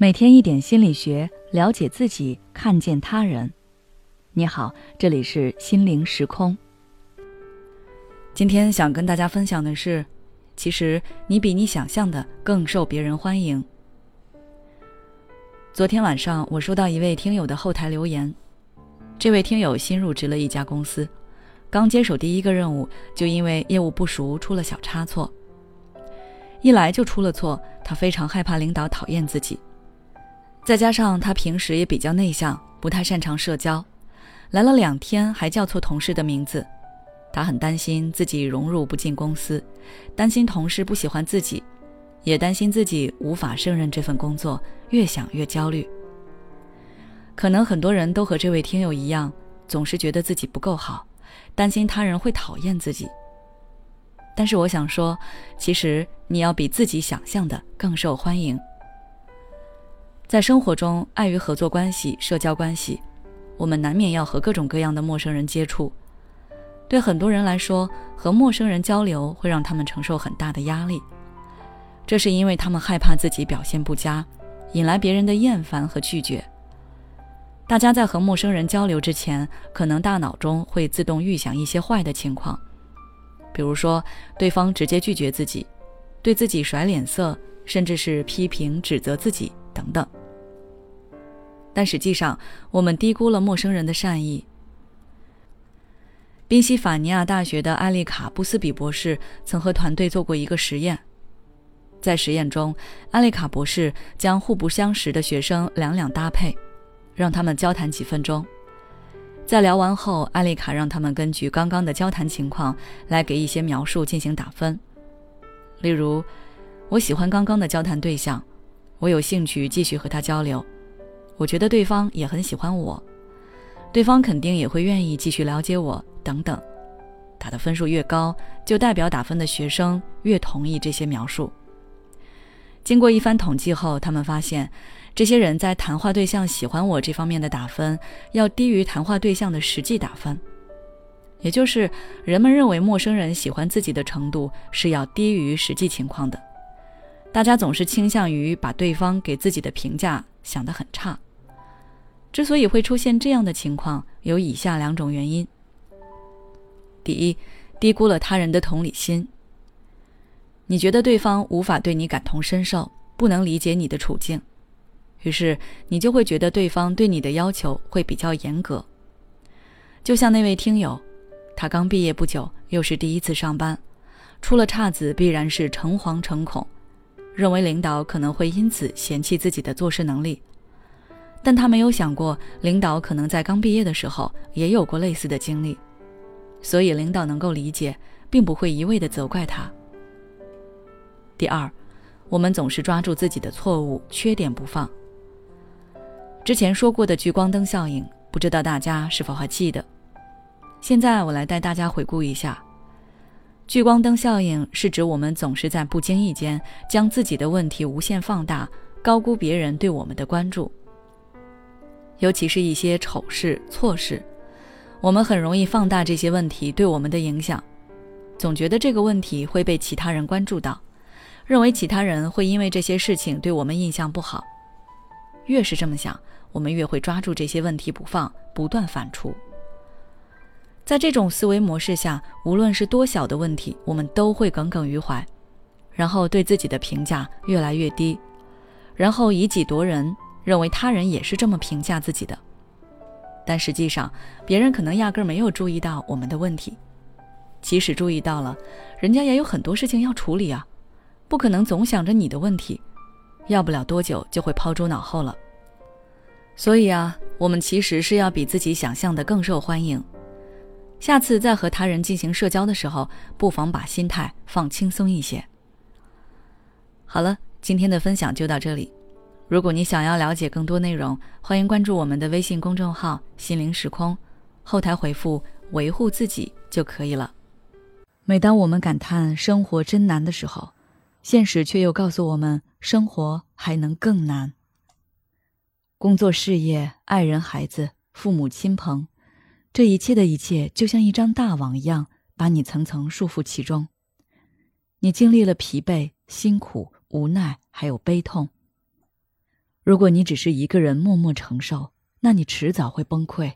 每天一点心理学，了解自己，看见他人。你好，这里是心灵时空。今天想跟大家分享的是，其实你比你想象的更受别人欢迎。昨天晚上，我收到一位听友的后台留言，这位听友新入职了一家公司，刚接手第一个任务，就因为业务不熟出了小差错。一来就出了错，他非常害怕领导讨厌自己。再加上他平时也比较内向，不太擅长社交，来了两天还叫错同事的名字，他很担心自己融入不进公司，担心同事不喜欢自己，也担心自己无法胜任这份工作，越想越焦虑。可能很多人都和这位听友一样，总是觉得自己不够好，担心他人会讨厌自己。但是我想说，其实你要比自己想象的更受欢迎。在生活中，碍于合作关系、社交关系，我们难免要和各种各样的陌生人接触。对很多人来说，和陌生人交流会让他们承受很大的压力，这是因为他们害怕自己表现不佳，引来别人的厌烦和拒绝。大家在和陌生人交流之前，可能大脑中会自动预想一些坏的情况，比如说对方直接拒绝自己，对自己甩脸色，甚至是批评指责自己等等。但实际上，我们低估了陌生人的善意。宾夕法尼亚大学的艾丽卡·布斯比博士曾和团队做过一个实验。在实验中，艾丽卡博士将互不相识的学生两两搭配，让他们交谈几分钟。在聊完后，艾丽卡让他们根据刚刚的交谈情况来给一些描述进行打分。例如，我喜欢刚刚的交谈对象，我有兴趣继续和他交流。我觉得对方也很喜欢我，对方肯定也会愿意继续了解我等等。打的分数越高，就代表打分的学生越同意这些描述。经过一番统计后，他们发现，这些人在谈话对象喜欢我这方面的打分要低于谈话对象的实际打分，也就是人们认为陌生人喜欢自己的程度是要低于实际情况的。大家总是倾向于把对方给自己的评价想得很差。之所以会出现这样的情况，有以下两种原因：第一，低估了他人的同理心。你觉得对方无法对你感同身受，不能理解你的处境，于是你就会觉得对方对你的要求会比较严格。就像那位听友，他刚毕业不久，又是第一次上班，出了岔子必然是诚惶诚恐，认为领导可能会因此嫌弃自己的做事能力。但他没有想过，领导可能在刚毕业的时候也有过类似的经历，所以领导能够理解，并不会一味的责怪他。第二，我们总是抓住自己的错误、缺点不放。之前说过的聚光灯效应，不知道大家是否还记得？现在我来带大家回顾一下。聚光灯效应是指我们总是在不经意间将自己的问题无限放大，高估别人对我们的关注。尤其是一些丑事、错事，我们很容易放大这些问题对我们的影响，总觉得这个问题会被其他人关注到，认为其他人会因为这些事情对我们印象不好。越是这么想，我们越会抓住这些问题不放，不断反刍。在这种思维模式下，无论是多小的问题，我们都会耿耿于怀，然后对自己的评价越来越低，然后以己夺人。认为他人也是这么评价自己的，但实际上别人可能压根儿没有注意到我们的问题，即使注意到了，人家也有很多事情要处理啊，不可能总想着你的问题，要不了多久就会抛诸脑后了。所以啊，我们其实是要比自己想象的更受欢迎。下次在和他人进行社交的时候，不妨把心态放轻松一些。好了，今天的分享就到这里。如果你想要了解更多内容，欢迎关注我们的微信公众号“心灵时空”，后台回复“维护自己”就可以了。每当我们感叹生活真难的时候，现实却又告诉我们，生活还能更难。工作、事业、爱人、孩子、父母亲朋，这一切的一切，就像一张大网一样，把你层层束缚其中。你经历了疲惫、辛苦、无奈，还有悲痛。如果你只是一个人默默承受，那你迟早会崩溃。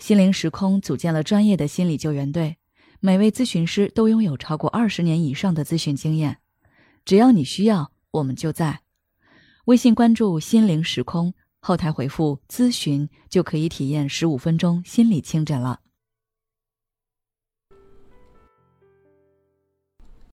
心灵时空组建了专业的心理救援队，每位咨询师都拥有超过二十年以上的咨询经验。只要你需要，我们就在。微信关注“心灵时空”，后台回复“咨询”就可以体验十五分钟心理清诊了。